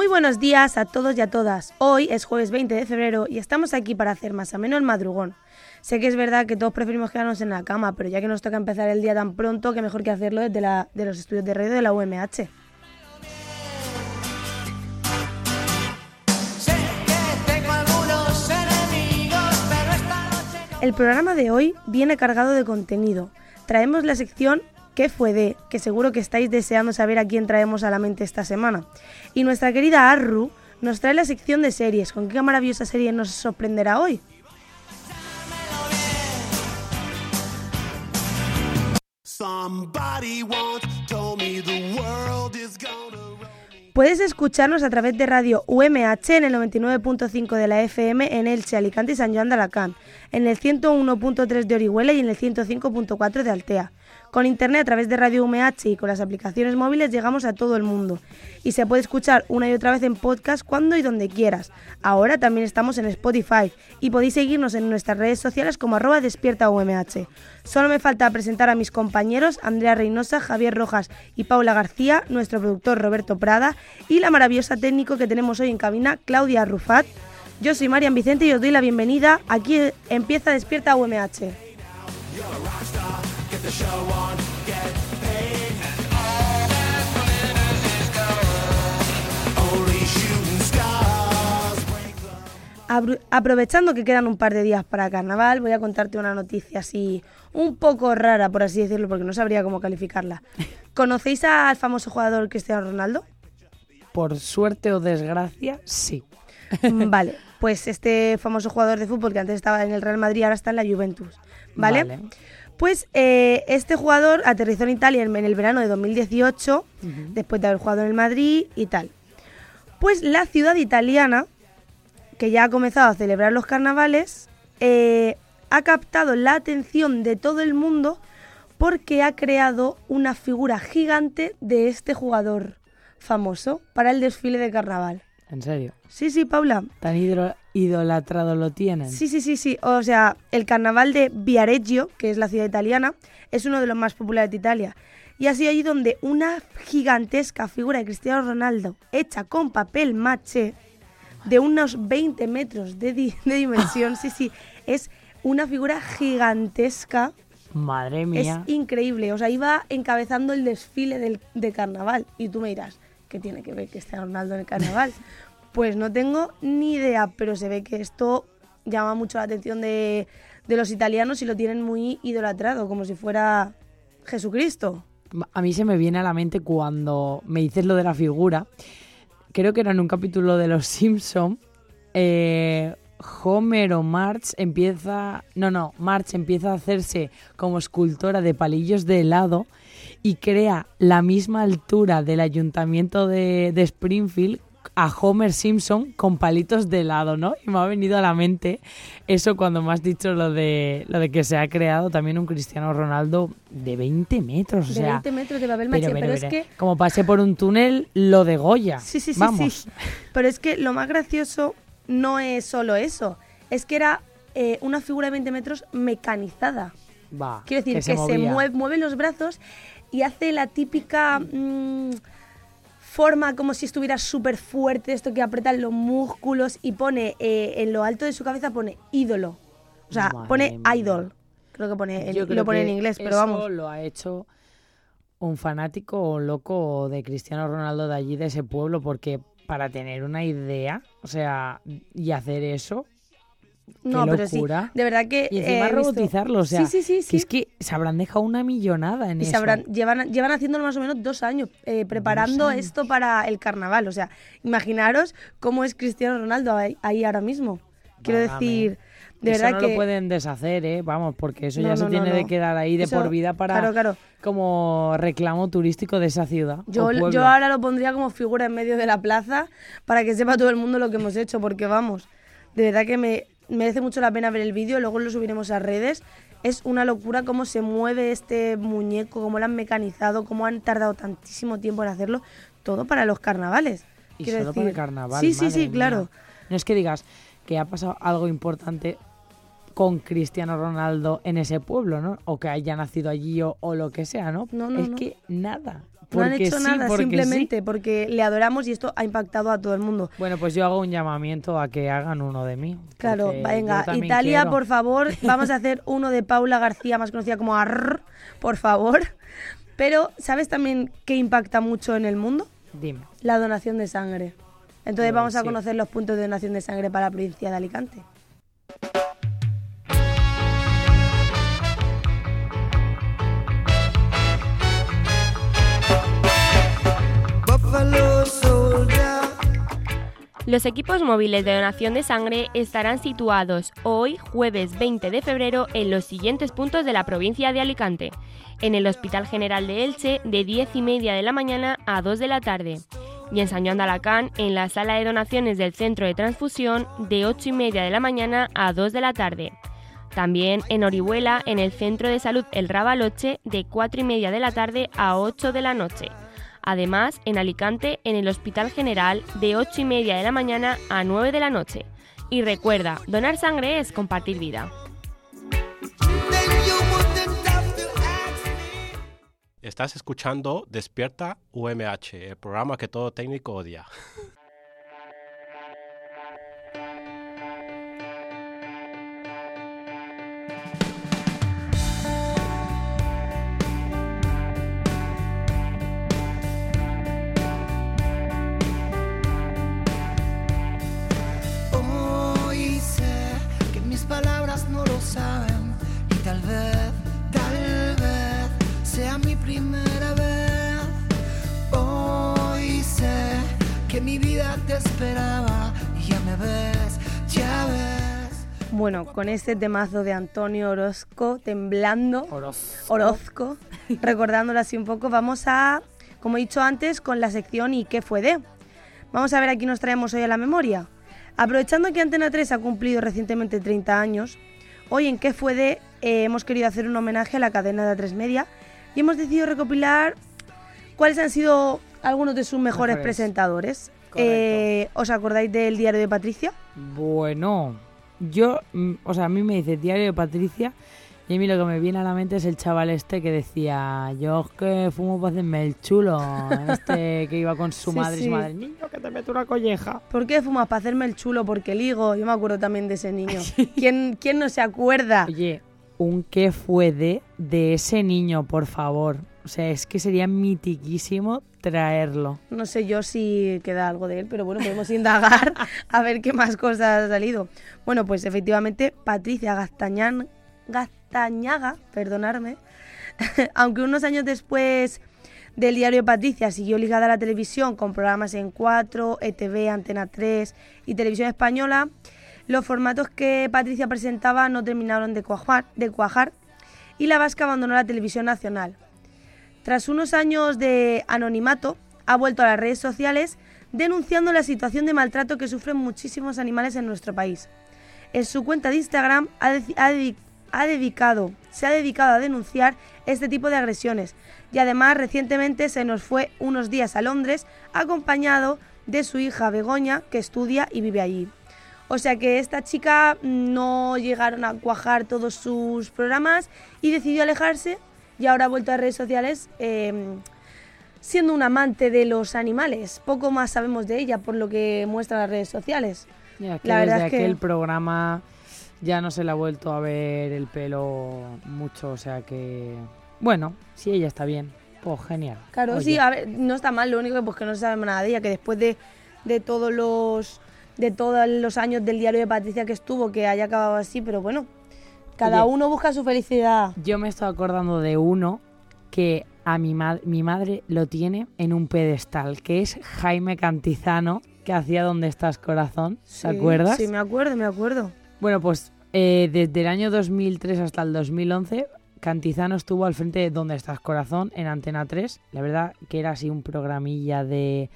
Muy buenos días a todos y a todas. Hoy es jueves 20 de febrero y estamos aquí para hacer más ameno el madrugón. Sé que es verdad que todos preferimos quedarnos en la cama, pero ya que nos toca empezar el día tan pronto, que mejor que hacerlo desde la, de los estudios de radio de la UMH. El programa de hoy viene cargado de contenido. Traemos la sección ¿Qué fue de? que seguro que estáis deseando saber a quién traemos a la mente esta semana. Y nuestra querida Arru nos trae la sección de series. ¿Con qué maravillosa serie nos sorprenderá hoy? Puedes escucharnos a través de radio UMH en el 99.5 de la FM en Elche, Alicante y San Joan de Alacant, en el 101.3 de Orihuela y en el 105.4 de Altea. Con internet a través de radio UMH y con las aplicaciones móviles llegamos a todo el mundo y se puede escuchar una y otra vez en podcast cuando y donde quieras. Ahora también estamos en Spotify y podéis seguirnos en nuestras redes sociales como arroba despierta UMH. Solo me falta presentar a mis compañeros Andrea Reynosa, Javier Rojas y Paula García, nuestro productor Roberto Prada y la maravillosa técnico que tenemos hoy en cabina, Claudia Rufat. Yo soy Marian Vicente y os doy la bienvenida. Aquí empieza Despierta UMH. Aprovechando que quedan un par de días para carnaval, voy a contarte una noticia así un poco rara, por así decirlo, porque no sabría cómo calificarla. ¿Conocéis al famoso jugador Cristiano Ronaldo? Por suerte o desgracia, sí. Mm, vale, pues este famoso jugador de fútbol que antes estaba en el Real Madrid ahora está en la Juventus. ¿Vale? Vale. Pues eh, este jugador aterrizó en Italia en, en el verano de 2018, después de haber jugado en el Madrid y tal. Pues la ciudad italiana, que ya ha comenzado a celebrar los carnavales, eh, ha captado la atención de todo el mundo porque ha creado una figura gigante de este jugador famoso para el desfile de carnaval. En serio. Sí, sí, Paula. Tan hidro- idolatrado lo tienen. Sí, sí, sí, sí. O sea, el carnaval de Viareggio, que es la ciudad italiana, es uno de los más populares de Italia. Y así allí donde una gigantesca figura de Cristiano Ronaldo, hecha con papel maché, de unos 20 metros de, di- de dimensión, sí, sí, es una figura gigantesca. Madre Es mía. increíble. O sea, iba encabezando el desfile del, de carnaval. Y tú me dirás, ¿qué tiene que ver Cristiano Ronaldo en el carnaval? pues no tengo ni idea, pero se ve que esto llama mucho la atención de, de los italianos y lo tienen muy idolatrado, como si fuera Jesucristo. A mí se me viene a la mente cuando me dices lo de la figura. Creo que era en un capítulo de Los Simpson. eh, Homer o Marge empieza. No, no, Marge empieza a hacerse como escultora de palillos de helado y crea la misma altura del ayuntamiento de, de Springfield a Homer Simpson con palitos de helado, ¿no? Y me ha venido a la mente eso cuando me has dicho lo de, lo de que se ha creado también un Cristiano Ronaldo de 20 metros. O de sea, 20 metros de papel maché, pero, es que como pase por un túnel, lo degolla. Sí, sí, sí, Vamos. sí. Pero es que lo más gracioso no es solo eso. Es que era eh, una figura de 20 metros mecanizada. Va, Quiero decir, que, se, mueve, mueve los brazos y hace la típica mm, forma como si estuviera súper fuerte, esto que apretan los músculos y pone eh, en lo alto de su cabeza pone ídolo. O sea, Madre pone idol. Creo que pone, en- Yo creo lo pone en que inglés, pero eso vamos. lo ha hecho un fanático o loco de Cristiano Ronaldo de allí, de ese pueblo, porque para tener una idea, o sea, y hacer eso, No, Qué pero sí, de verdad que Y eh, encima visto- robotizarlo, o sea, sí, sí, sí, que es que se habrán dejado una millonada en Y eso. se habrán, llevan, llevan haciéndolo más o menos dos años, eh, preparando años. esto para el carnaval. O sea, imaginaros cómo es Cristiano Ronaldo ahí, ahí ahora mismo. Quiero decir, de eso verdad no que... lo pueden deshacer, ¿eh? Vamos, porque eso No, ya no, se no, tiene de quedar ahí de Eso- por vida para Claro, claro. como reclamo turístico de esa ciudad. Yo, yo ahora lo pondría como figura en medio de la plaza para que sepa todo el mundo lo que hemos hecho, porque vamos, de verdad que me merece mucho la pena ver el vídeo, luego lo subiremos a redes. Es una locura cómo se mueve este muñeco, cómo lo han mecanizado, cómo han tardado tantísimo tiempo en hacerlo, todo para los carnavales. Y solo para el carnaval. Sí, sí, sí, mía. claro. No es que digas que ha pasado algo importante con Cristiano Ronaldo en ese pueblo, ¿no? O que haya nacido allí o, o lo que sea, ¿no? No, no, es no. que nada. No han hecho sí, nada, porque sí. simplemente porque le adoramos y esto ha impactado a todo el mundo. Bueno, pues yo hago un llamamiento a que hagan uno de mí. Claro, venga, Italia, quiero. por favor, vamos a hacer uno de Paula García, más conocida como Arr, por favor. Pero, ¿sabes también qué impacta mucho en el mundo? Dime. La donación de sangre. Entonces vamos a sí. conocer los puntos de donación de sangre para la provincia de Alicante. Los equipos móviles de donación de sangre estarán situados hoy, jueves 20 de febrero, en los siguientes puntos de la provincia de Alicante. En el Hospital General de Elche, de 10 y media de la mañana a 2 de la tarde. Y en San Joan de Alacant, en la sala de donaciones del Centro de Transfusión, de 8 y media de la mañana a 2 de la tarde. También en Orihuela, en el Centro de Salud El Rabaloche, de 4 y media de la tarde a 8 de la noche. Además, en Alicante, en el Hospital General, de 8 y media de la mañana a 9 de la noche. Y recuerda, donar sangre es compartir vida. Estás escuchando Despierta UMH, el programa que todo técnico odia. Te esperaba y ya me ves, ya ves. Bueno, con este temazo de Antonio Orozco, temblando, Orozco, recordándolo así un poco, vamos a, como he dicho antes, con la sección ¿Y qué fue de? Vamos a ver aquí nos traemos hoy a la memoria. Aprovechando que Antena 3 ha cumplido recientemente 30 años, hoy en ¿Qué fue de? eh, hemos querido hacer un homenaje a la cadena de A3 Media y hemos decidido recopilar cuáles han sido algunos de sus mejores, Mejores. presentadores. Eh, ¿Os acordáis del diario de Patricia? Bueno, yo, mm, o sea, a mí me dice Diario de Patricia y a mí lo que me viene a la mente es el chaval este que decía, yo es que fumo para hacerme el chulo, este que iba con su Sí, madre y sí. su madre, niño que te meto una colleja. ¿Por qué fumas? Para hacerme el chulo, porque ligo. Yo me acuerdo también de ese niño. ¿Quién, quién no se acuerda? Oye, un qué fue de, de ese niño, por favor. O sea, es que sería mitiquísimo traerlo. No sé yo si queda algo de él, pero bueno, podemos indagar a ver qué más cosas ha salido. Bueno, pues efectivamente, Patricia Gastañán, Gastañaga, perdonarme, aunque unos años después del diario Patricia siguió ligada a la televisión con programas en 4, ETV, Antena 3 y Televisión Española, los formatos que Patricia presentaba no terminaron de cuajar, de cuajar y la vasca abandonó la televisión nacional. Tras unos años de anonimato, ha vuelto a las redes sociales denunciando la situación de maltrato que sufren muchísimos animales en nuestro país. En su cuenta de Instagram ha, dedicado, se ha dedicado a denunciar este tipo de agresiones y además recientemente se nos fue unos días a Londres acompañado de su hija Begoña que estudia y vive allí. O sea que esta chica no llegaron a cuajar todos sus programas y decidió alejarse y ahora ha vuelto a redes sociales eh, siendo un amante de los animales. Poco más sabemos de ella por lo que muestran las redes sociales. Ya, que La desde verdad es que- aquel programa ya no se le ha vuelto a ver el pelo mucho, o sea que... Bueno, si ella está bien, pues genial. Claro, Oye, sí, a ver, no está mal, lo único que pues que no sabemos nada de ella, que después de, de todos los de todos los años del diario de Patricia que estuvo que haya acabado así, pero bueno, cada Oye. uno busca su felicidad. Yo me estoy acordando de uno que a mi, ma- mi madre lo tiene en un pedestal, que es Jaime Cantizano, que hacía Donde estás corazón, ¿te Sí, acuerdas? Sí, me acuerdo, me acuerdo. Bueno, pues eh, desde el año 2003 hasta el 2011, Cantizano estuvo al frente de Donde estás corazón en Antena 3. La verdad que era así un programilla de,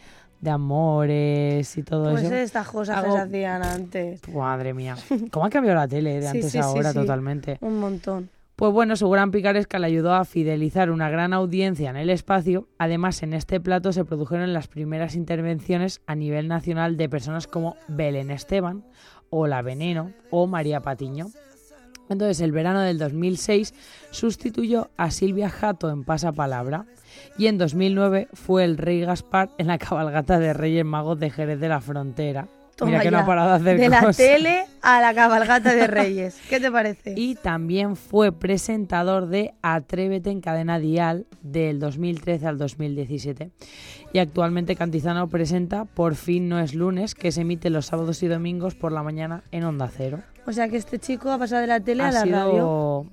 de amores y todo Pues eso. estas cosas que se hacían antes. Madre mía, ¿cómo ha cambiado la tele de Sí, antes sí, a ahora sí. totalmente? Un montón. Pues bueno, su gran picaresca le ayudó a fidelizar una gran audiencia en el espacio. Además, en este plato se produjeron las primeras intervenciones a nivel nacional de personas como Belén Esteban, o La Veneno, o María Patiño. Entonces, el verano del 2006 sustituyó a Silvia Jato en Pasapalabra y en 2009 fue el Rey Gaspar en la cabalgata de Reyes Magos de Jerez de la Frontera. Toma Mira que no ha parado de hacer De la tele a la cabalgata de Reyes. ¿Qué te parece? Y también fue presentador de Atrévete en cadena dial del 2013 al 2017. Y actualmente Cantizano presenta Por fin no es lunes, que se emite los sábados y domingos por la mañana en Onda Cero. O sea que este chico ha pasado de la tele ha a la sido, radio.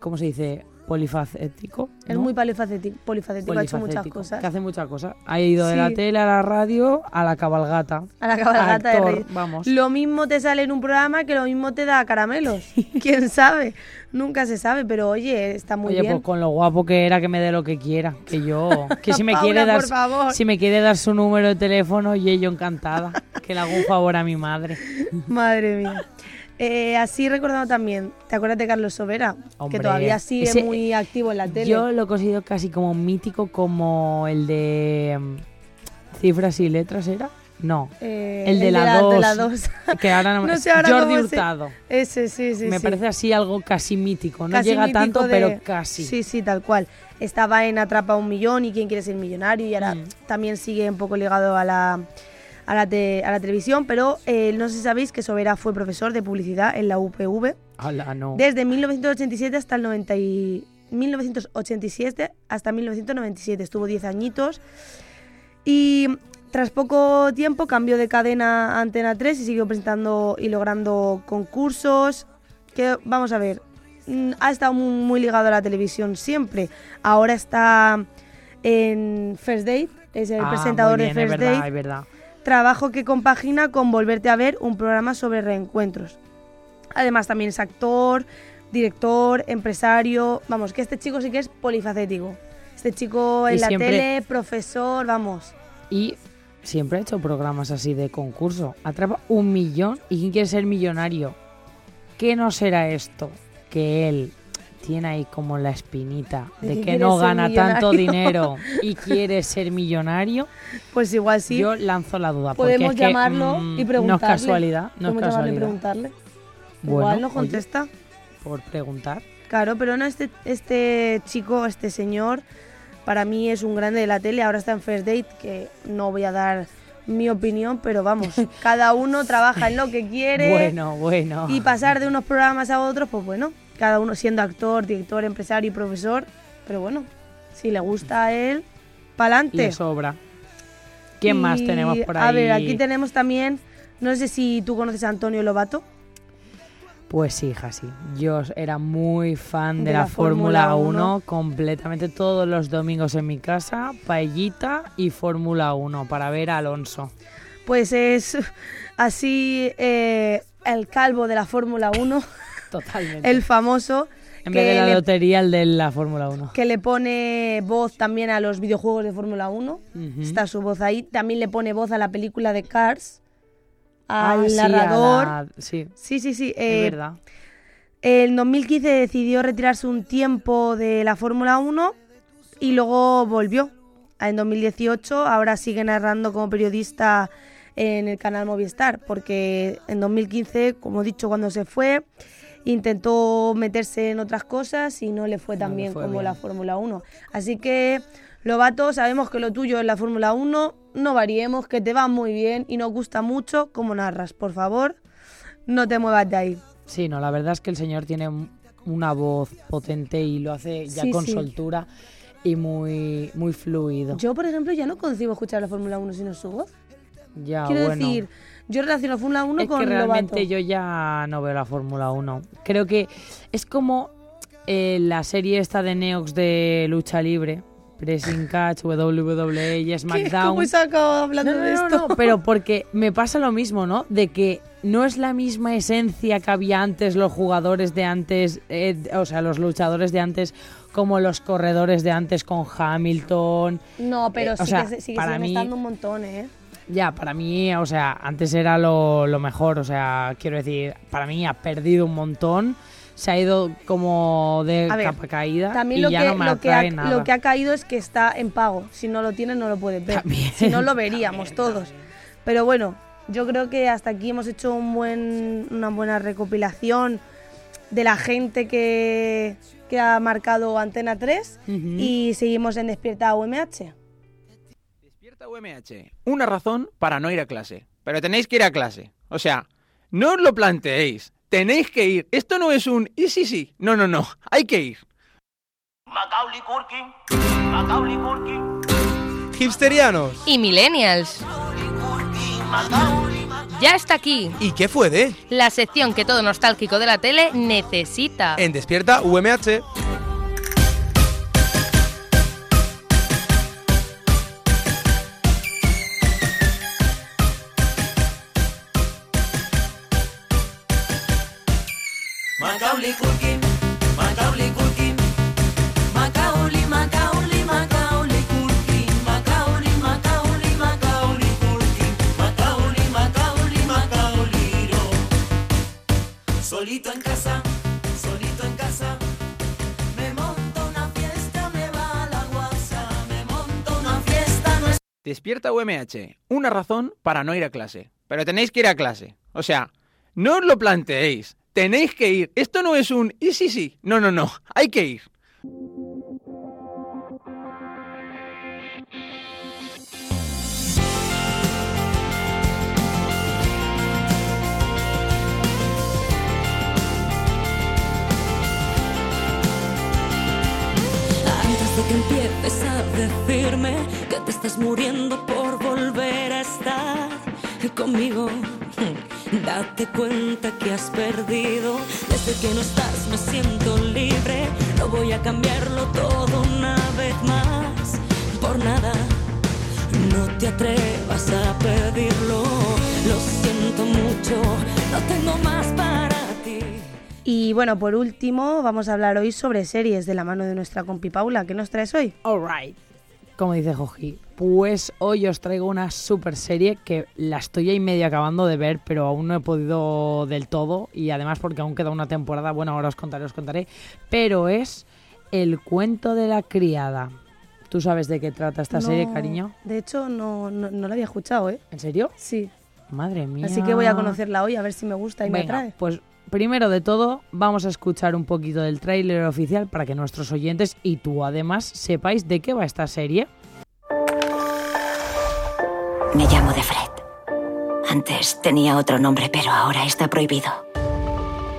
¿cómo se dice? Polifacético. Es ¿no? muy polifacético, polifacético, ha hecho muchas cosas. Que hace muchas cosas. Ha ido de la tele a la radio a la cabalgata. A la cabalgata de Actor, Reyes. Vamos. Lo mismo te sale en un programa que lo mismo te da caramelos. ¿Quién sabe? Nunca se sabe, pero oye, está muy Oye, bien. pues con lo guapo que era, que me dé lo que quiera. Que yo. Que si me Paula, quiere dar. favor. Si me quiere dar su número de teléfono, y yo encantada. Que le hago un favor a mi madre. Madre mía. Eh, así recordando también, ¿te acuerdas de Carlos Sobera? Hombre, que todavía sigue ese- muy activo en la tele. Yo lo considero casi como mítico, como el de. mm, Cifras y letras, ¿era? No. Eh, el de la de 2. la dos. Que ahora no, No sé ahora Jordi Hurtado. Ese, sí, sí, me sí. parece así algo casi mítico. No Casi llega mítico tanto, de- pero casi. Sí, sí, tal cual. Estaba en Atrapa un Millón y Quién quiere ser millonario y ahora Mm. también sigue un poco ligado a la, a la, te- a la televisión, pero eh, no sé si sabéis que Sobera fue profesor de publicidad en la UPV Ala, no. desde 1987 hasta el 90 y- 1987 hasta 1997. Estuvo 10 añitos y tras poco tiempo cambió de cadena a Antena 3 y siguió presentando y logrando concursos. Que vamos a ver, mm, ha estado muy, muy ligado a la televisión siempre. Ahora está en First Date, es el Ah, presentador de First es verdad, Date es verdad. Trabajo que compagina con Volverte a ver, un programa sobre reencuentros. Además también es actor, director, empresario, vamos, que este chico sí que es polifacético. Este chico en Y la siempre- tele, profesor, vamos. Y siempre ha hecho programas así de concurso. Atrapa un millón y ¿quién quiere ser millonario? ¿Qué no será esto? Que él tiene ahí como la espinita De que no gana tanto dinero y quiere ser millonario. Pues igual sí. Yo lanzo la duda. porque Podemos es que, llamarlo mm, y preguntarle. No es casualidad, no es y casualidad. preguntarle. Bueno, igual no oye, contesta. por preguntar. Claro, pero no, este, este chico, este señor, para mí es un grande de la tele. Ahora está en First Date, que no voy a dar mi opinión, pero vamos, cada uno trabaja en lo que quiere. Bueno, bueno. Y pasar de unos programas a otros, pues bueno, cada uno siendo actor, director, empresario y profesor. Pero bueno, si le gusta a él, pa'lante. Le sobra. ¿Quién más tenemos por ahí? A ver, aquí tenemos también, no sé si tú conoces a Antonio Lobato. Pues sí, hija, sí. Yo era muy fan de, De la, la Fórmula Fórmula 1, 1. completamente todos los domingos en mi casa, paellita y Fórmula 1 para ver a Alonso. Pues es así eh, el calvo de la Fórmula 1, Totalmente. el famoso, en vez de la le- lotería, el de la Fórmula 1. que le pone voz también a los videojuegos de Fórmula 1. Ujú. Está su voz ahí. También le pone voz a la película de Cars, Ah, al sí, a narrador. la- Sí, Sí, sí, sí. es eh, verdad. En 2015 decidió retirarse un tiempo de la Fórmula 1 y luego volvió. En 2018 ahora sigue narrando como periodista en el canal Movistar, porque en 2015, como he dicho, cuando se fue, intentó meterse en otras cosas y no le fue tan bien fue como bien. la Fórmula 1. Así que, Lobato, sabemos que lo tuyo es la Fórmula 1, no variemos, que te va muy bien y nos gusta mucho como narras. Por favor, no te muevas de ahí. Sí, no, la verdad es que el señor tiene un- una voz potente y lo hace ya Sí, con sí. soltura y muy, muy fluido. Yo, por ejemplo, ya no concibo escuchar la Fórmula 1 sin su voz. Ya, Quiero bueno. decir, yo relaciono Fórmula 1 es con que realmente yo ya no veo la Fórmula 1. Creo que es como eh, la serie esta de Neox de lucha libre, Pressing Catch, WWE y ¿Qué? SmackDown. ¿Cómo he sacado hablando No, no, de esto? no, pero porque me pasa lo mismo, ¿no? De que no es la misma esencia que había antes los jugadores de antes, eh, o sea, los luchadores de antes, como los corredores de antes con Hamilton. No, pero Eh, o sí sea, que se- sigue para mí- estando un montón, ¿eh? Ya, para mí, o sea, antes era lo, lo mejor, o sea, quiero decir, para mí ha perdido un montón, se ha ido como de ver, capa caída También y lo ya que, no me lo, que ha, nada. lo que ha caído es que está en pago. Si no lo tienes, no lo puedes ver. También, si no, lo veríamos todos. Pero bueno, yo creo que hasta aquí hemos hecho un buen, una buena recopilación de la gente que, que ha marcado Antena 3 Ujú. y seguimos en Despierta UMH. UMH. Una razón para no ir a clase. Pero tenéis que ir a clase. O sea, no os lo planteéis. Tenéis que ir. Esto no es un y sí, sí. No, no, no. Hay que ir. Hipsterianos. y millennials. Ya está aquí, ¿Y qué fue de? la sección que todo nostálgico de la tele necesita. En Despierta UMH. Despierta UMH. Una razón para no ir a clase. Pero tenéis que ir a clase. O sea, no os lo planteéis. Tenéis que ir. Esto no es un y sí, sí. No, no, no. Hay que ir. Empieces a decirme que te estás muriendo por volver a estar conmigo, date cuenta que has perdido. Desde que no estás me siento libre, no voy a cambiarlo todo una vez más. Por nada, no te atrevas a pedirlo. Lo siento mucho, no tengo más para. Y bueno, por último, vamos a hablar hoy sobre series de la mano de nuestra compi Paula. ¿Qué nos traes hoy? Alright. Como dice Joji, pues hoy os traigo una super serie que la estoy ahí medio acabando de ver, pero aún no he podido del todo. Y además porque aún queda una temporada, bueno, ahora os contaré, os contaré. Pero es El cuento de la criada. ¿Tú sabes de qué trata esta serie, cariño? De hecho, no, no, no la había escuchado, ¿eh? ¿En serio? Sí. Madre mía. Así que voy a conocerla hoy a ver si me gusta y me atrae. pues primero de todo vamos a escuchar un poquito del tráiler oficial para que nuestros oyentes y tú además sepáis de qué va esta serie. Me llamo de Fred. Antes tenía otro nombre, pero ahora está prohibido.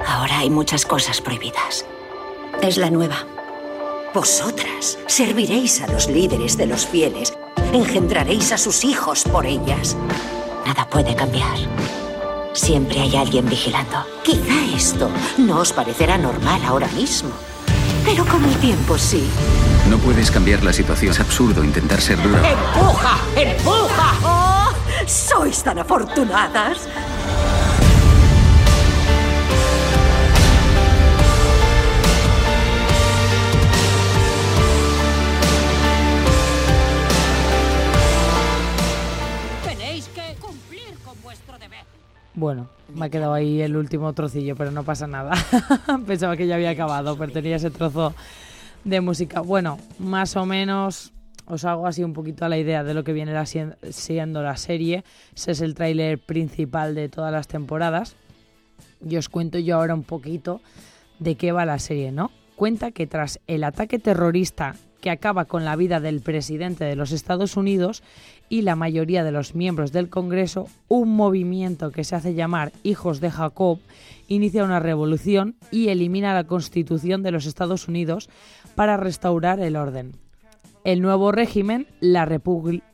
Ahora hay muchas cosas prohibidas. Es la nueva. Vosotras serviréis a los líderes de los fieles. Engendraréis a sus hijos por ellas. Nada puede cambiar. Siempre hay alguien vigilando. Quizá esto no os parecerá normal ahora mismo. Pero con el tiempo sí. No puedes cambiar la situación. Es absurdo intentar ser duro. ¡Empuja! ¡Empuja! ¡Oh! ¡Sois tan afortunadas! Bueno, me ha quedado ahí el último trocillo, pero no pasa nada. Pensaba que ya había acabado, pero tenía ese trozo de música. Bueno, más o menos os hago así un poquito a la idea de lo que viene siendo la serie. Ese es el tráiler principal de todas las temporadas. Y os cuento yo ahora un poquito de qué va la serie, ¿no? Cuenta que tras el ataque terrorista que acaba con la vida del presidente de los Estados Unidos y la mayoría de los miembros del Congreso, un movimiento que se hace llamar Hijos de Jacob inicia una revolución y elimina la Constitución de los Estados Unidos para restaurar el orden. El nuevo régimen, la República...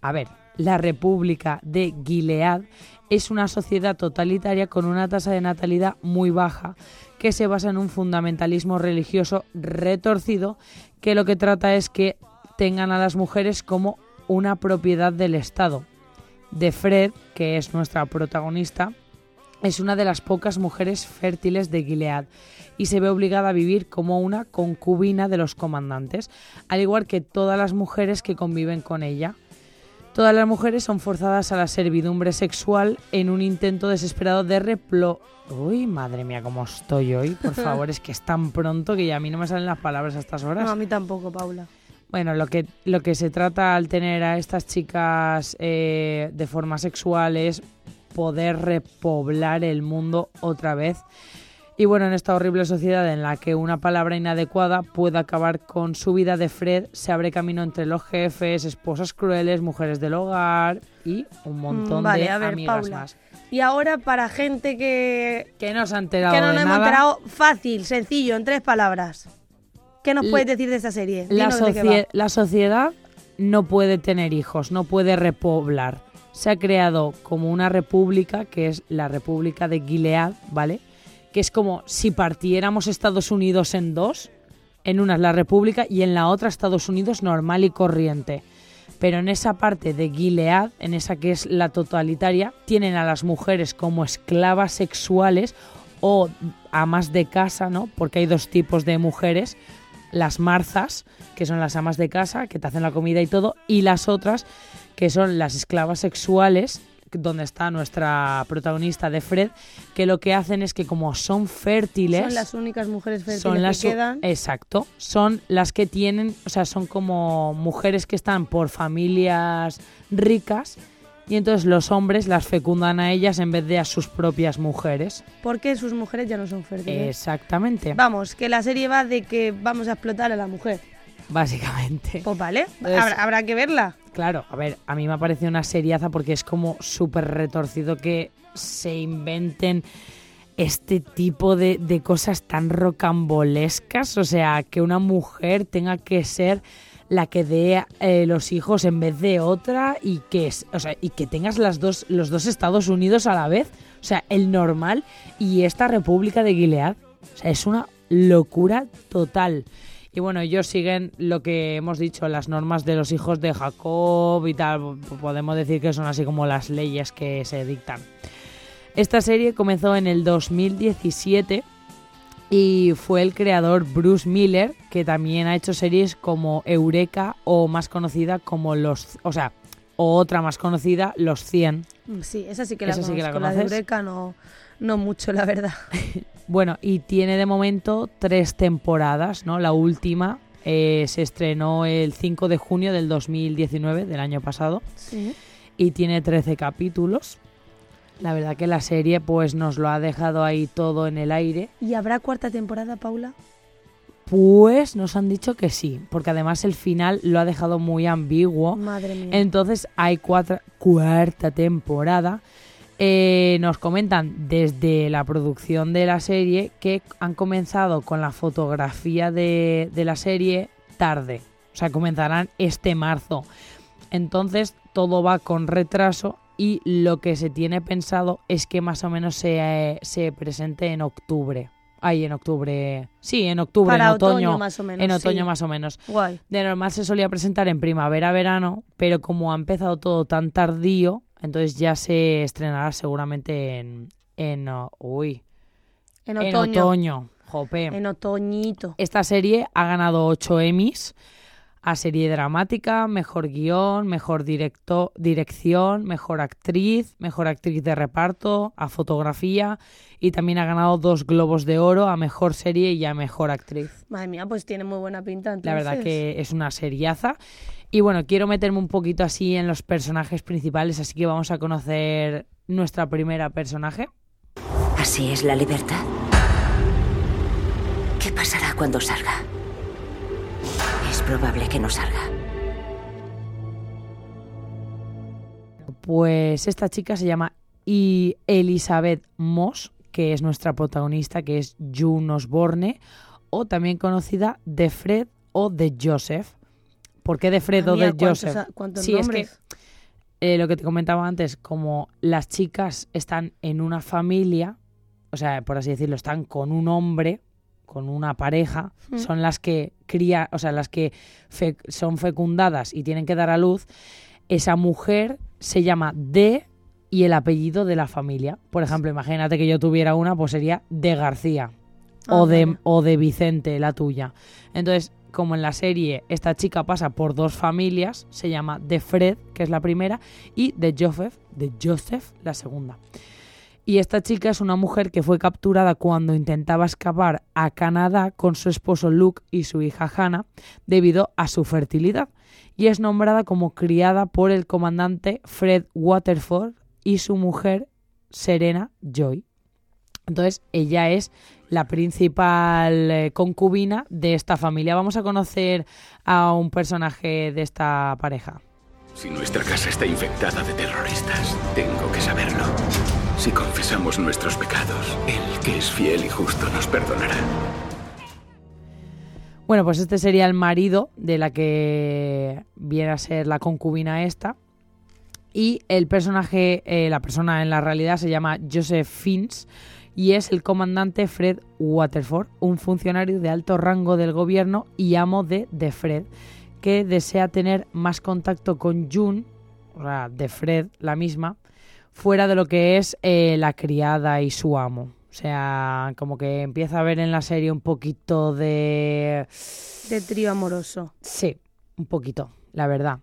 A ver, la República de Gilead es una sociedad totalitaria con una tasa de natalidad muy baja que se basa en un fundamentalismo religioso retorcido que lo que trata es que tengan a las mujeres como una propiedad del Estado. De Fred, que es nuestra protagonista, es una de las pocas mujeres fértiles de Gilead y se ve obligada a vivir como una concubina de los comandantes, al igual que todas las mujeres que conviven con ella. Todas las mujeres son forzadas a la servidumbre sexual en un intento desesperado de replo... Uy, madre mía, cómo estoy hoy. Por favor, es que es tan pronto que ya a mí no me salen las palabras a estas horas. No, a mí tampoco, Paula. Bueno, lo que, lo que se trata al tener a estas chicas eh, de forma sexual es poder repoblar el mundo otra vez. Y bueno, en esta horrible sociedad en la que una palabra inadecuada puede acabar con su vida de Fred, se abre camino entre los jefes, esposas crueles, mujeres del hogar y un montón vale, de a ver, amigas Paula. más. Y ahora para gente que, Que no se ha enterado que no de nos hemos nada. enterado, fácil, sencillo, en tres palabras. ¿Qué nos puedes decir de esta serie? La, socie- la sociedad no puede tener hijos, no puede repoblar. Se ha creado como una república, que es la República de Gilead, ¿vale? Que es como si partiéramos Estados Unidos en dos. En una es la República y en la otra Estados Unidos normal y corriente. Pero en esa parte de Gilead, en esa que es la totalitaria, tienen a las mujeres como esclavas sexuales o amas de casa, ¿no? Porque hay dos tipos de mujeres las marzas, que son las amas de casa, que te hacen la comida y todo, y las otras, que son las esclavas sexuales, donde está nuestra protagonista de Fred, que lo que hacen es que como son fértiles, Son las únicas mujeres fértiles son las que quedan. exacto, son las que tienen, o sea, son como mujeres que están por familias ricas y entonces los hombres las fecundan a ellas en vez de a sus propias mujeres. Porque sus mujeres ya no son fértiles. Exactamente. Vamos, que la serie va de que vamos a explotar a la mujer. Básicamente. Pues vale, Entonces- habrá, habrá que verla. Claro, a ver, a mí me ha parecido una seriaza porque es como súper retorcido que se inventen este tipo de, de cosas tan rocambolescas. O sea, que una mujer tenga que ser la que dé eh, los hijos en vez de otra y que, es- o sea, y que tengas las dos, los dos Estados Unidos a la vez. O sea, el normal y esta República de Gilead. O sea, es una locura total. Y bueno, ellos siguen lo que hemos dicho, las normas de los hijos de Jacob y tal. Podemos decir que son así como las leyes que se dictan. Esta serie comenzó en el 2017 y fue el creador Bruce Miller, que también ha hecho series como Eureka o más conocida como Los... O sea, o otra más conocida, Los 100. Mm, Sí, esa sí que la Esa sí que la conozco. la de conoces. Eureka no, no mucho, la verdad. Bueno, y tiene de momento tres temporadas, ¿no? La última eh, se estrenó el 5 de junio del 2019, del año pasado, Sí. y tiene 13 capítulos. La verdad que la serie pues nos lo ha dejado ahí todo en el aire. ¿Y habrá cuarta temporada, Paula? Pues nos han dicho que sí, porque además el final lo ha dejado muy ambiguo. Madre mía. Entonces hay cuatro- cuarta temporada. Eh, nos comentan desde la producción de la serie que han comenzado con la fotografía de, de la serie tarde. O sea, comenzarán este marzo. Entonces todo va con retraso y lo que se tiene pensado es que más o menos se, eh, se presente en octubre. Ay, en octubre. Sí, en octubre, Para en otoño. otoño, más o menos, En otoño sí. más o menos. Guay. De normal se solía presentar en primavera-verano, pero como ha empezado todo tan tardío, entonces ya se estrenará seguramente en... en uh, uy. En En otoño. otoño. Jope. En otoñito. Esta serie ha ganado 8 Emmys a serie dramática, mejor guion, mejor directo, dirección, mejor actriz, mejor actriz de reparto, a fotografía y también ha ganado dos globos de oro a mejor serie y a mejor actriz. Madre mía, pues tiene muy buena pinta. La verdad entonces. que es una seriaza. Y bueno, quiero meterme un poquito así en los personajes principales, así que vamos a conocer nuestra primera personaje. ¿Así es la libertad? ¿Qué pasará cuando salga? Es probable que no salga. Pues esta chica se llama I- Elizabeth Moss, que es nuestra protagonista, que es June Osborne, o también conocida de Fred o de Joseph. ¿Por qué de Fred Madre o mía, de ¿cuántos Joseph? cuántos sí, es que nombres? eh, lo que te comentaba antes, como las chicas están en una familia, o sea, por así decirlo, están con un hombre, con una pareja, Mm. son las que cría, o sea, las que fe- son fecundadas y tienen que dar a luz, esa mujer se llama de y el apellido de la familia. Por ejemplo, imagínate que yo tuviera una, pues sería de García Ah, o, de, vale. o de Vicente, la tuya. Entonces, como en la serie esta chica pasa por dos familias, se llama de Fred, que es la primera, y de Joseph, de Joseph, la segunda. Y esta chica es una mujer que fue capturada cuando intentaba escapar a Canadá con su esposo Luke y su hija Hannah debido a su fertilidad y es nombrada como criada por el comandante Fred Waterford y su mujer Serena Joy. Entonces ella es la principal eh, concubina de esta familia. Vamos a conocer a un personaje de esta pareja. Si nuestra casa está infectada de terroristas, tengo que saberlo. Si confesamos nuestros pecados, Él, que es fiel y justo, nos perdonará. Bueno, pues este sería el marido de la que viene a ser la concubina esta. Y el personaje, eh, la persona en la realidad se llama Joseph Fins y es el comandante Fred Waterford, un funcionario de alto rango del gobierno y amo de The Fred, que desea tener más contacto con June, o sea, de Fred, la misma, fuera de lo que es eh, la criada y su amo. O sea, como que empieza a ver en la serie un poquito de... De trío amoroso. Sí, un poquito, la verdad.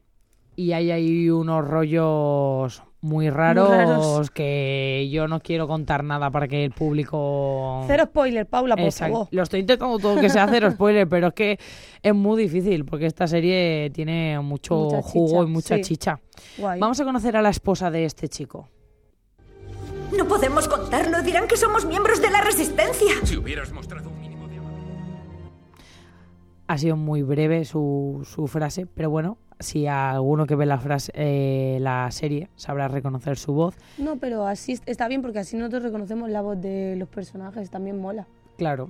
Y hay ahí unos rollos muy raros, raros. que yo no quiero contar nada para que el público... Cero spoiler, Paula, por Exacto. favor. Lo estoy intentando todo que sea cero spoiler, pero es que es muy difícil porque esta serie tiene mucho Mucha jugo chicha, y mucha sí. chicha. Guay. Vamos a conocer a la esposa de este chico. No podemos contarlo. Dirán que somos miembros de la resistencia. Si hubieras mostrado un mínimo de Ha sido muy breve su, su frase, pero bueno, si alguno que ve la, frase, eh, la serie sabrá reconocer su voz. No, pero así est- está bien porque así nosotros reconocemos la voz de los personajes, también mola. Claro.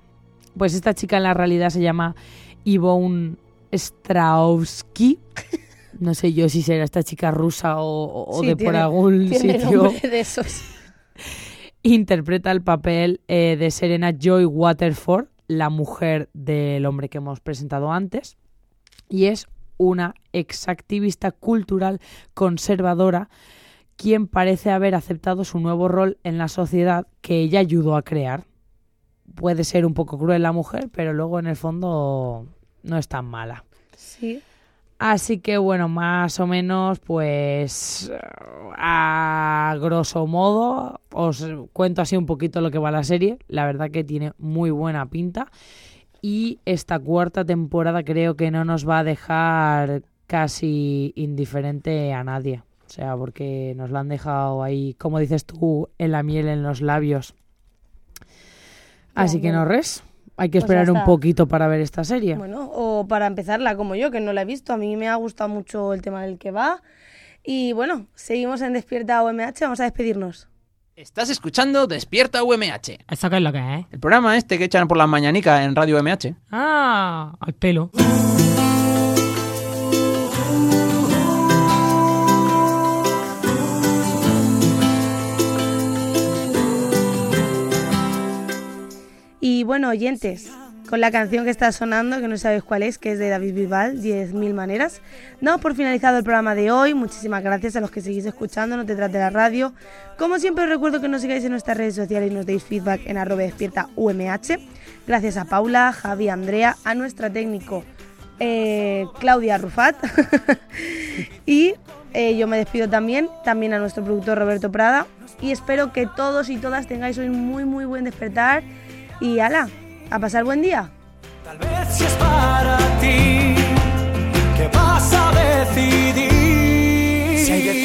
Pues esta chica en la realidad se llama Yvonne Strahovski. No sé yo si será esta chica rusa o, o Sí, de por algún tiene sitio. de esos. Interpreta el papel eh, de Serena Joy Waterford, la mujer del hombre que hemos presentado antes. Y es una exactivista cultural conservadora quien parece haber aceptado su nuevo rol en la sociedad que ella ayudó a crear. Puede ser un poco cruel la mujer, pero luego en el fondo no es tan mala. Sí. Así que bueno, más o menos, pues a grosso modo, os cuento así un poquito lo que va la serie. La verdad que tiene muy buena pinta. Y esta cuarta temporada creo que no nos va a dejar casi indiferente a nadie. O sea, porque nos la han dejado ahí, como dices tú, en la miel en los labios. Así que no res. Hay que Pues esperar un poquito para ver esta serie. Bueno, o para empezarla como yo, que no la he visto. A mí me ha gustado mucho el tema del que va. Y bueno, seguimos en Despierta OMH, vamos a despedirnos. Estás escuchando Despierta UMH. ¿Eso qué es lo que es? El programa este que echan por las mañanicas en Radio UMH. Ah, al pelo. Bueno, oyentes, con la canción que está sonando, que no sabéis cuál es, que es de David Bisbal, 10.000 maneras, damos por finalizado el programa de hoy. Muchísimas gracias a los que seguís escuchando, no te trate la radio. Como siempre os recuerdo que nos sigáis en nuestras redes sociales y nos deis feedback en arroba despierta UMH. Gracias a Paula, Javi, Andrea, a nuestra técnico eh, Claudia Rufat. y eh, yo me despido también, también a nuestro productor Roberto Prada. Y espero que todos y todas tengáis hoy muy muy buen despertar. Y ala, a pasar buen día. Tal vez si es para ti que vas a decidir. Si hay